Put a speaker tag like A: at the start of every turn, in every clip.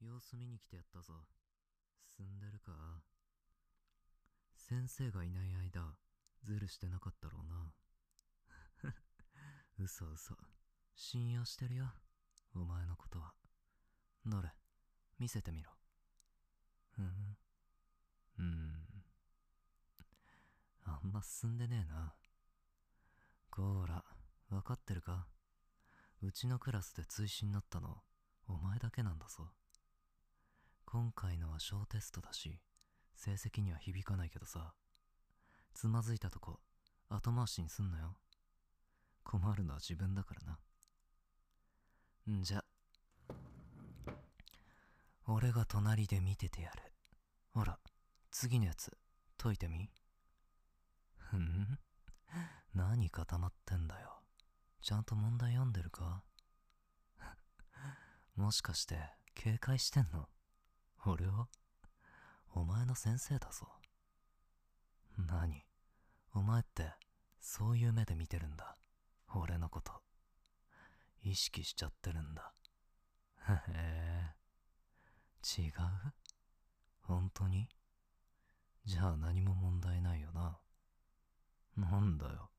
A: 様子見に来てやったぞ。進んでるか？先生がいない間、ズルしてなかったろうな。嘘嘘。信用してるよ。お前のことは。どれ、見せてみろ。ふん。うん。あんま進んでねえな。こーら、わかってるか？うちのクラスで追試になったの、お前だけなんだぞ。今回のは小テストだし、成績には響かないけどさ、つまずいたとこ、後回しにすんなよ。困るのは自分だからな。んじゃ、俺が隣で見ててやる。ほら、次のやつ、解いてみ。ふん？何固まってんだよ。ちゃんと問題読んでるか？もしかして、警戒してんの？俺は？お前の先生だぞ。何？お前って、そういう目で見てるんだ。俺のこと。意識しちゃってるんだ。へえ。違う？本当に？じゃあ何も問題ないよな。なんだよ。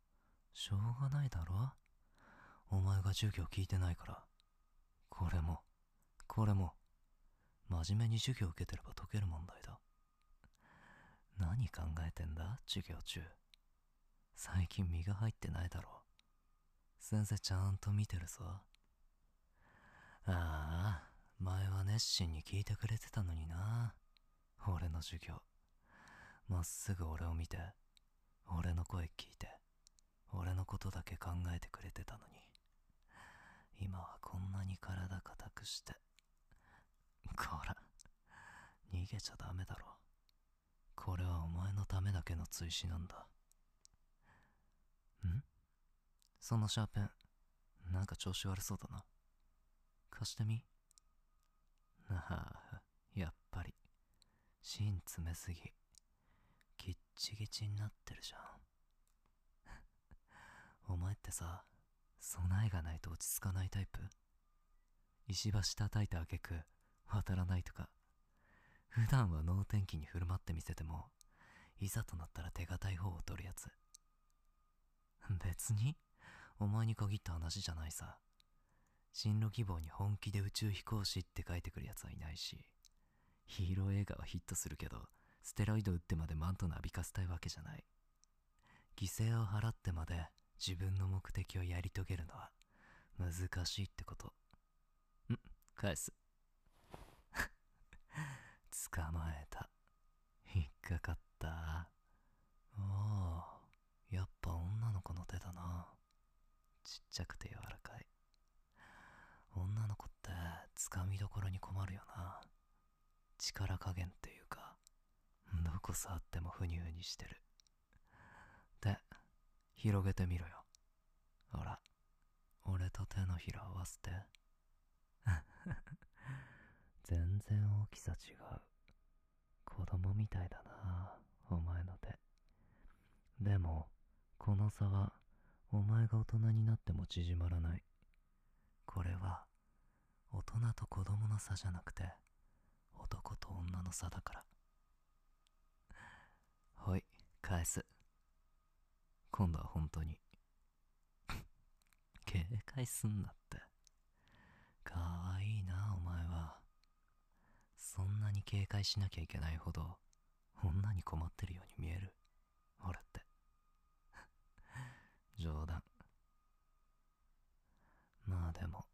A: しょうがないだろ？お前が授業聞いてないから。これも、これも、真面目に授業受けてれば解ける問題だ。何考えてんだ？授業中。最近身が入ってないだろ。先生ちゃんと見てるぞ。ああ、前は熱心に聞いてくれてたのにな。俺の授業。まっすぐ俺を見て、俺の声聞いて、俺のことだけ考えてくれてたのに。今はこんなに体硬くして。こら、逃げちゃダメだろ。これはお前のためだけの追試なんだ。ん？そのシャーペン、なんか調子悪そうだな。貸してみなあ、やっぱり、芯詰めすぎ。ギッチギチになってるじゃん。お前ってさ、備えがないと落ち着かないタイプ？石橋叩いた挙句、渡らないとか。普段は能天気に振る舞ってみせても、いざとなったら手堅い方を取るやつ。別に、お前に限った話じゃないさ。進路希望に本気で宇宙飛行士って書いてくるやつはいないし、ヒーロー映画はヒットするけど、ステロイド打ってまでマントなびかせたいわけじゃない。犠牲を払ってまで自分の目的をやり遂げるのは難しいってこと。ん返す。捕まえた。引っかかった。ああ、やっぱ女の子の手だな。ちっちゃくて柔らかい。女の子ってつかみどころに困るよな。力加減っていうか、どこ触ってもふにゅふにしてる。で、広げてみろよ。ほら、俺と手のひら合わせて。全然大きさ違う。子供みたいだな、お前の手。でも、この差は、お前が大人になっても縮まらない。これは、大人と子供の差じゃなくて、男と女の差だから。ほい、返す。今度は本当に。警戒すんなって。かわいい、そんなに警戒しなきゃいけないほど、女に困ってるように見える。俺って。冗談。まあでも、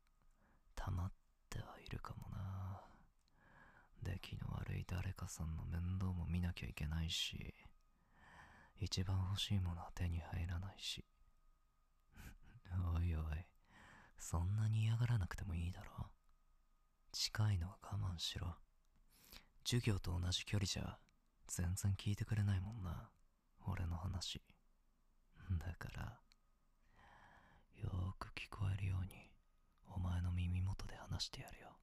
A: 溜まってはいるかもな。出来の悪い誰かさんの面倒も見なきゃいけないし、一番欲しいものは手に入らないし。おいおい、そんなに嫌がらなくてもいいだろ。近いのは我慢しろ。授業と同じ距離じゃ、全然聞いてくれないもんな。俺の話。だから、よーく聞こえるように、お前の耳元で話してやるよ。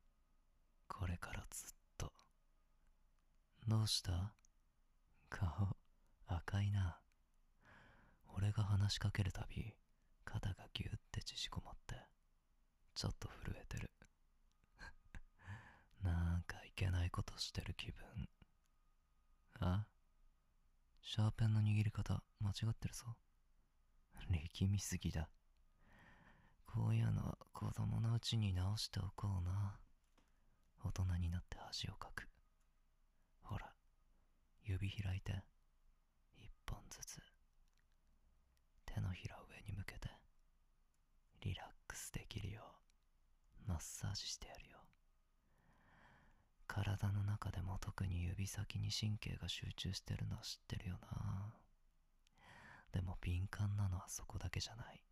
A: これからずっと。どうした？顔、赤いな。俺が話しかけるたび、肩がギュッて縮こまって、ちょっと震えてる。なんかけないことしてる気分。あ？シャーペンの握り方間違ってるぞ。力みすぎだ。こういうのは子供のうちに直しておこうな。大人になって恥をかく。ほら、指開いて、一本ずつ。手のひら上に向けて、リラックスできるよう、マッサージしてやるよ。体の中でも特に指先に神経が集中してるのは知ってるよな。でも敏感なのはそこだけじゃない。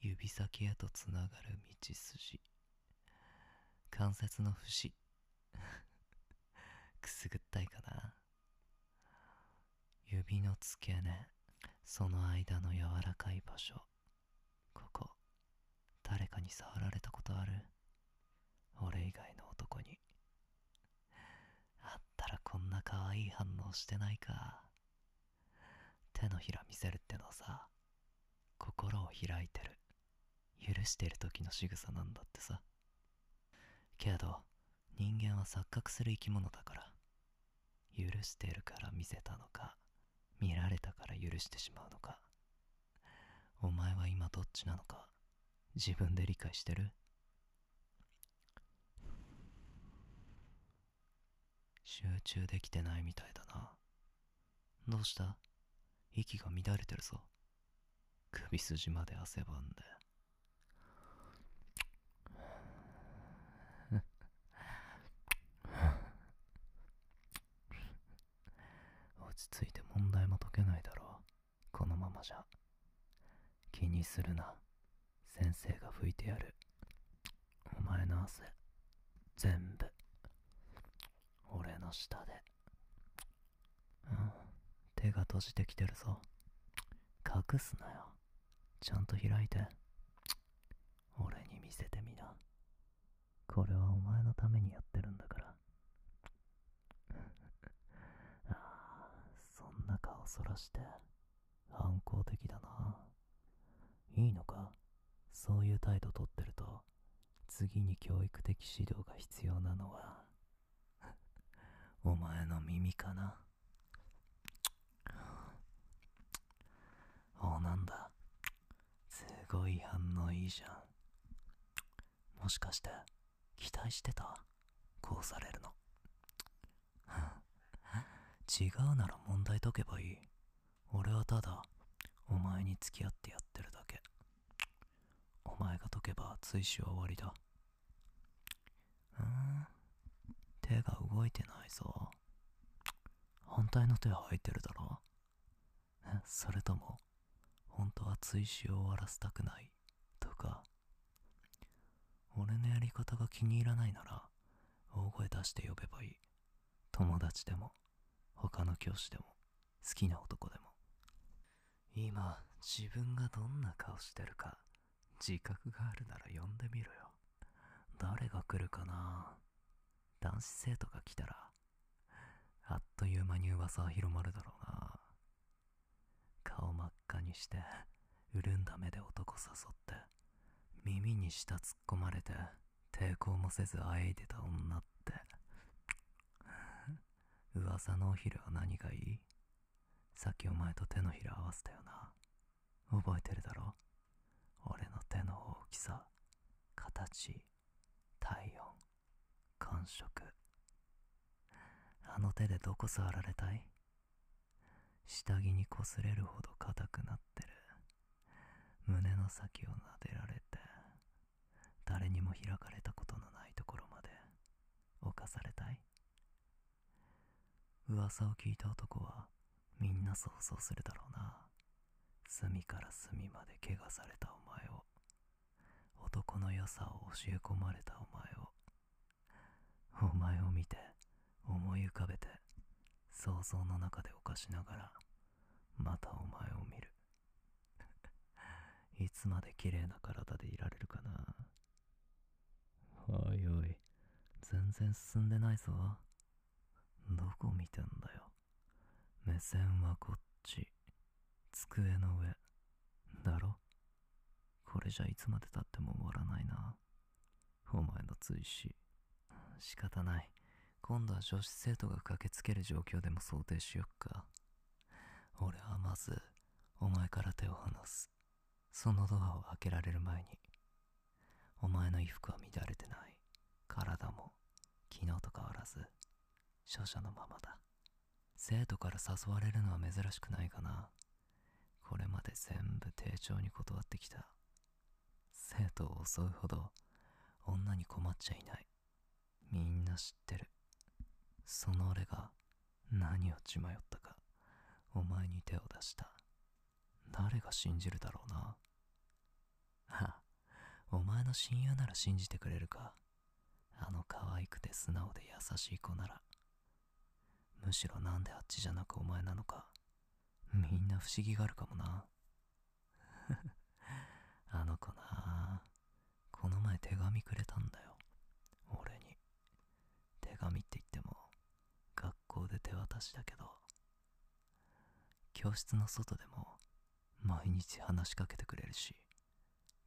A: 指先へとつながる道筋。関節の節。くすぐったいかな。指の付け根、その間の柔らかい場所。ここ、誰かに触られたことある？俺以外の男に。可愛い反応してないか。手のひら見せるってのはさ、心を開いてる、許してる時の仕草なんだってさ。けど、人間は錯覚する生き物だから、許してるから見せたのか、見られたから許してしまうのか。お前は今どっちなのか、自分で理解してる？集中できてないみたいだな。どうした？息が乱れてるぞ。首筋まで汗ばんで。落ち着いて問題も解けないだろう。このままじゃ。気にするな。先生が拭いてやる。お前の汗、全部、俺の下で。うん、手が閉じてきてるぞ。隠すなよ。ちゃんと開いて。俺に見せてみな。これはお前のためにやってるんだから。ああ、そんな顔そらして、反抗的だな。いいのか？そういう態度とってると、次に教育的指導が必要なのは、お前の耳かな？お、なんだ？すごい反応いいじゃん。もしかして、期待してた？こうされるの。違うなら問題解けばいい。俺はただ、お前に付き合ってやってるだけ。お前が解けば追試は終わりだ。うん手が動いてないぞ。反対の手は入ってるだろ、それとも、本当は追試を終わらせたくない？とか、俺のやり方が気に入らないなら、大声出して呼べばいい。友達でも、他の教師でも、好きな男でも。今、自分がどんな顔してるか、自覚があるなら呼んでみろよ。誰が来るかな？男子生徒が来たら、あっという間に噂は広まるだろうな。顔真っ赤にして、潤んだ目で男誘って、耳に舌突っ込まれて、抵抗もせずあえいでた女って。噂のお昼は何がいい？さっきお前と手のひら合わせたよな。覚えてるだろ？俺の手の大きさ、形、体温、触。あの手でどこ触られたい？下着に擦れるほど硬くなってる。胸の先を撫でられて、誰にも開かれたことのないところまで侵されたい？噂を聞いた男はみんな想像するだろうな。隅から隅まで怪我されたお前を、男の良さを教え込まれたお前を、お前を見て、思い浮かべて、想像の中で犯しながら、またお前を見る。いつまで綺麗な体でいられるかな。おいおい、全然進んでないぞ。どこ見てんだよ。目線はこっち。机の上。だろ？これじゃいつまでたっても終わらないな。お前の追試。仕方ない。今度は女子生徒が駆けつける状況でも想定しよっか。俺はまずお前から手を離す。そのドアを開けられる前に。お前の衣服は乱れてない。体も昨日と変わらず。処者のままだ。生徒から誘われるのは珍しくないかな。これまで全部丁重に断ってきた。生徒を襲うほど女に困っちゃいない。みんな知ってる。その俺が何を血迷ったかお前に手を出した。誰が信じるだろうな。あお前の親友なら信じてくれるか。あの可愛くて素直で優しい子なら。むしろなんであっちじゃなくお前なのか。みんな不思議があるかもな。あの子な。この前手紙くれたんだよ俺に手紙って言っても学校で手渡しだけど教室の外でも毎日話しかけてくれるし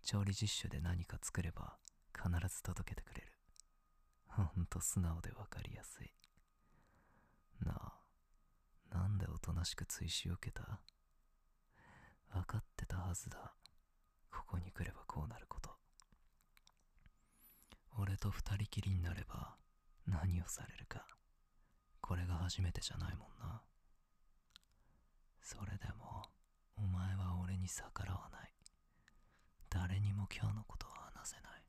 A: 調理実習で何か作れば必ず届けてくれる。ほんと素直で分かりやすい。なあなんでおとなしく追試を受けた？分かってたはずだ。ここに来ればこうなること。俺と二人きりになれば何をされるか。これが初めてじゃないもんな。それでもお前は俺に逆らわない。誰にも今日のことは話せない。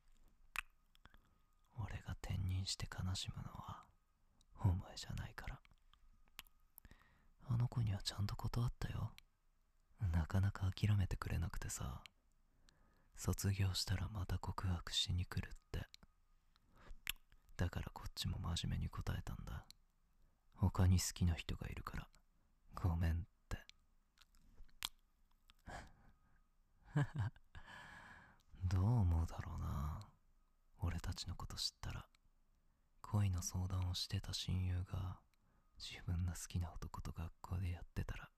A: 俺が転任して悲しむのはお前じゃないから。あの子にはちゃんと断ったよ。なかなか諦めてくれなくてさ。卒業したらまた告白しに来るって。だからこっちも真面目に答えたんだ。他に好きな人がいるから。ごめんって。どう思うだろうな。俺たちのこと知ったら。恋の相談をしてた親友が自分の好きな男と学校でやってたら。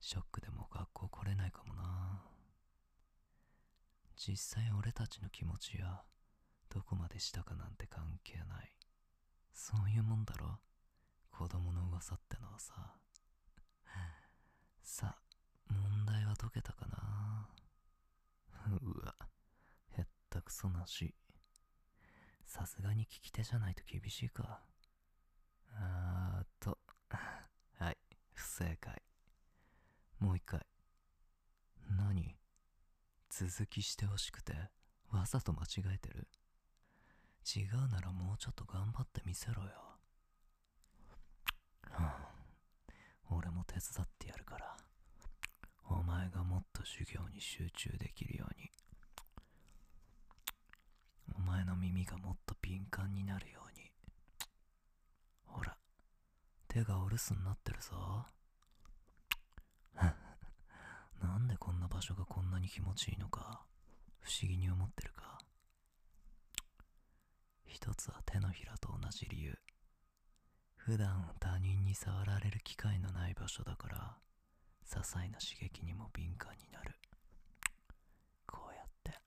A: ショックでも学校来れないかもな。実際俺たちの気持ちやどこまでしたかなんて関係ない。そういうもんだろ？子供の噂ってのはさ。さ問題は解けたかな？うわへったくそなし。さすがに聞き手じゃないと厳しいか。あーと はい不正解。もう一回。何？続きしてほしくてわざと間違えてる？違うならもうちょっと頑張ってみせろよ、はあ、俺も手伝ってやるから。お前がもっと授業に集中できるように。お前の耳がもっと敏感になるように。ほら手がお留守になってるぞ。なんでこんな場所がこんなに気持ちいいのか不思議に思ってる。一つは手のひらと同じ理由。普段他人に触られる機会のない場所だから些細な刺激にも敏感になる。こうやって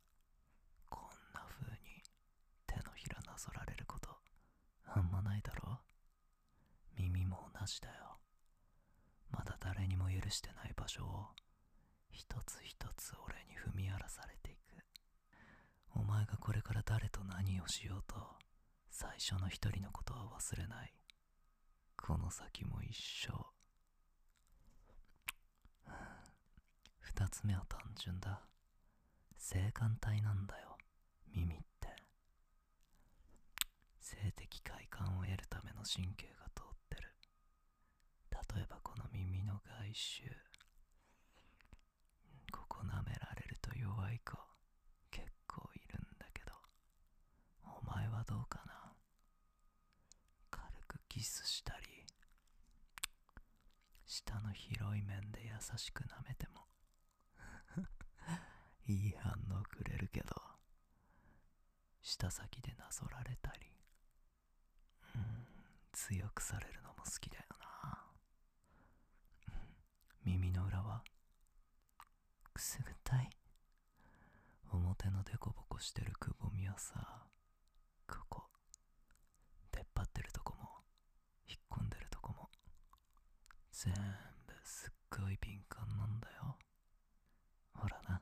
A: こんな風に手のひらなぞられることあんまないだろ？耳も同じだよ。まだ誰にも許してない場所を一つ一つ俺に踏み荒らされていく。お前がこれから誰と何をしようと最初の一人のことは忘れない。この先も一生二つ目は単純だ。性感帯なんだよ。耳って。性的快感を得るための神経が通ってる。例えばこの耳の外周。ここ舐められると弱い子結構いるんだけどお前はどうかな軽くキスしたり下の広い面で優しく舐めても いい反応くれるけど舌先でなぞられたりうん強くされるのも好きだよな。耳の裏はくすぐったい。表のデコボコしてるくぼみはさ全部すっごい敏感なんだよ。ほらな。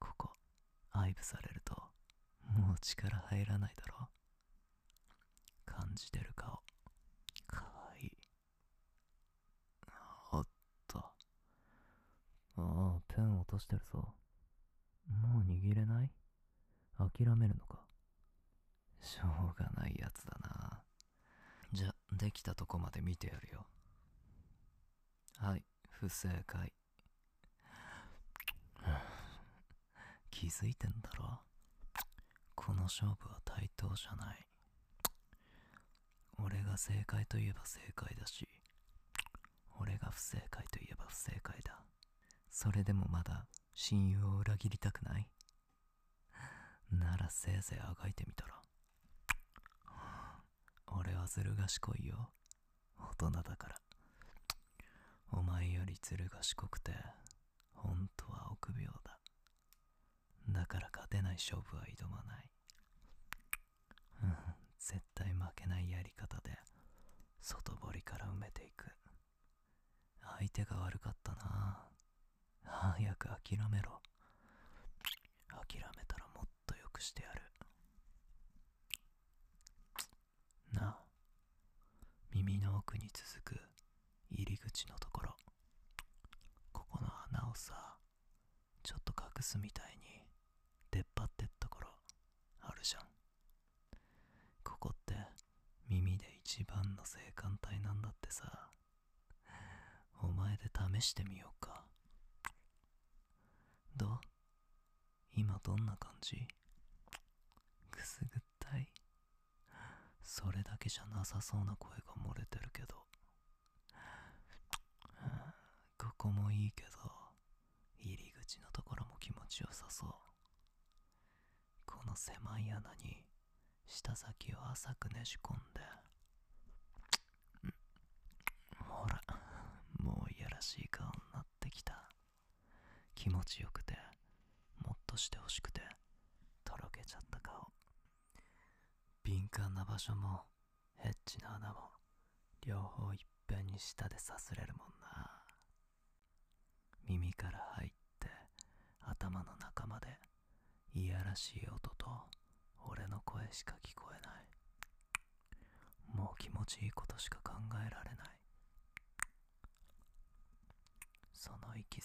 A: ここ愛撫されるともう力入らないだろ。感じてる顔。かわい。いおっと。ああペン落としてるぞ。もう握れない？諦めるのか？しょうがないやつだな。じゃできたとこまで見てやるよ。はい。不正解。気づいてんだろ？この勝負は対等じゃない。俺が正解といえば正解だし俺が不正解といえば不正解だ。それでもまだ親友を裏切りたくない？ならせいぜいあがいてみたら。俺はずる賢いよ。大人だから。お前よりずる賢くて本当は臆病だ。だから勝てない勝負は挑まない。絶対負けないやり方で外堀から埋めていく。相手が悪かったな。早く諦めろ。諦めたらもっと良くしてやる。なあ耳の奥に続く入り口のところ。ここの穴をさちょっと隠すみたいに出っ張ってっところあるじゃん。ここって耳で一番の性感帯なんだってさ。お前で試してみようか。どう？今どんな感じ？くすぐったい。それだけじゃなさそうな声が漏れてるけど。こもいいけど入り口のところも気持ちよさそう。この狭い穴に舌先を浅くねじ込んでほらもういやらしい顔になってきた。気持ちよくてもっとしてほしくてとろけちゃった顔。敏感な場所もヘッチの穴も両方いっぺんに舌でさすれるもんな。耳から入って頭の中までいやらしい音と俺の声しか聞こえない。もう気持ちいいことしか考えられない。その息遣い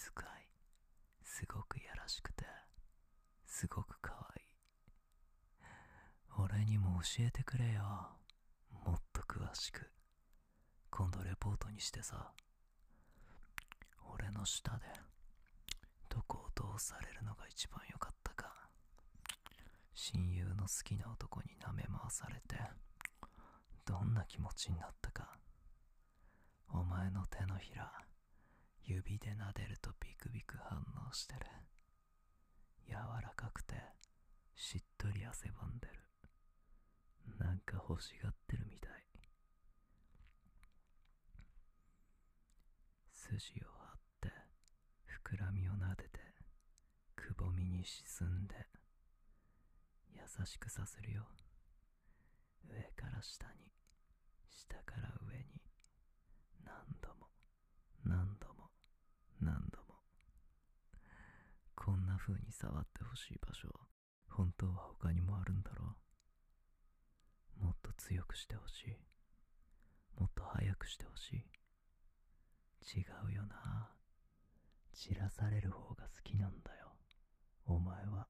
A: すごくやらしくてすごく可愛い。い俺にも教えてくれよ。もっと詳しく。今度レポートにしてさ。の下でどこをどうされるのが一番良かったか親友の好きな男に舐め回されてどんな気持ちになったかお前の手のひら指で撫でるとビクビク反応してる。柔らかくてしっとり汗ばんでる。なんか欲しがってるみたい。筋を張って膨らみを撫でてくぼみに沈んで優しくさせるよ。上から下に下から上に何度も何度も何度も。こんな風に触ってほしい場所本当は他にもあるんだろう。もっと強くしてほしい。もっと早くしてほしい。違うよな。散らされる方が好きなんだよ。お前は。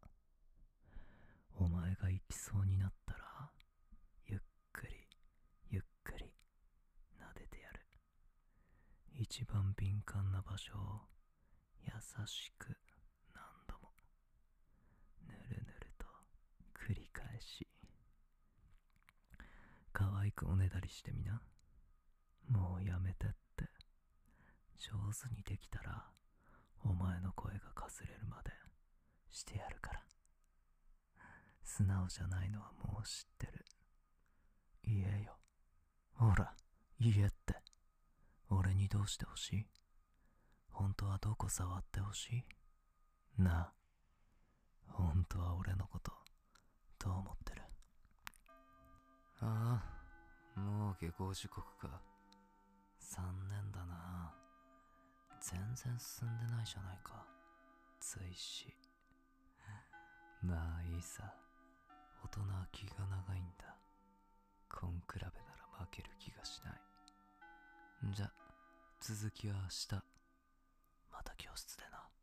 A: お前が行きそうになったらゆっくりゆっくり撫でてやる。一番敏感な場所を優しく何度もぬるぬると繰り返し。可愛くおねだりしてみな。もうやめてって。上手にできたらお前の声がかすれるまでしてやるから。素直じゃないのはもう知ってる。言えよ。ほら言えって。俺にどうしてほしい？本当はどこ触ってほしい？なあ。本当は俺のことどう思ってる？ああもう下校時刻か。残念だな全然進んでないじゃないか。追試。まあいいさ。大人は気が長いんだ。根比べなら負ける気がしない。じゃ続きは明日。また教室でな。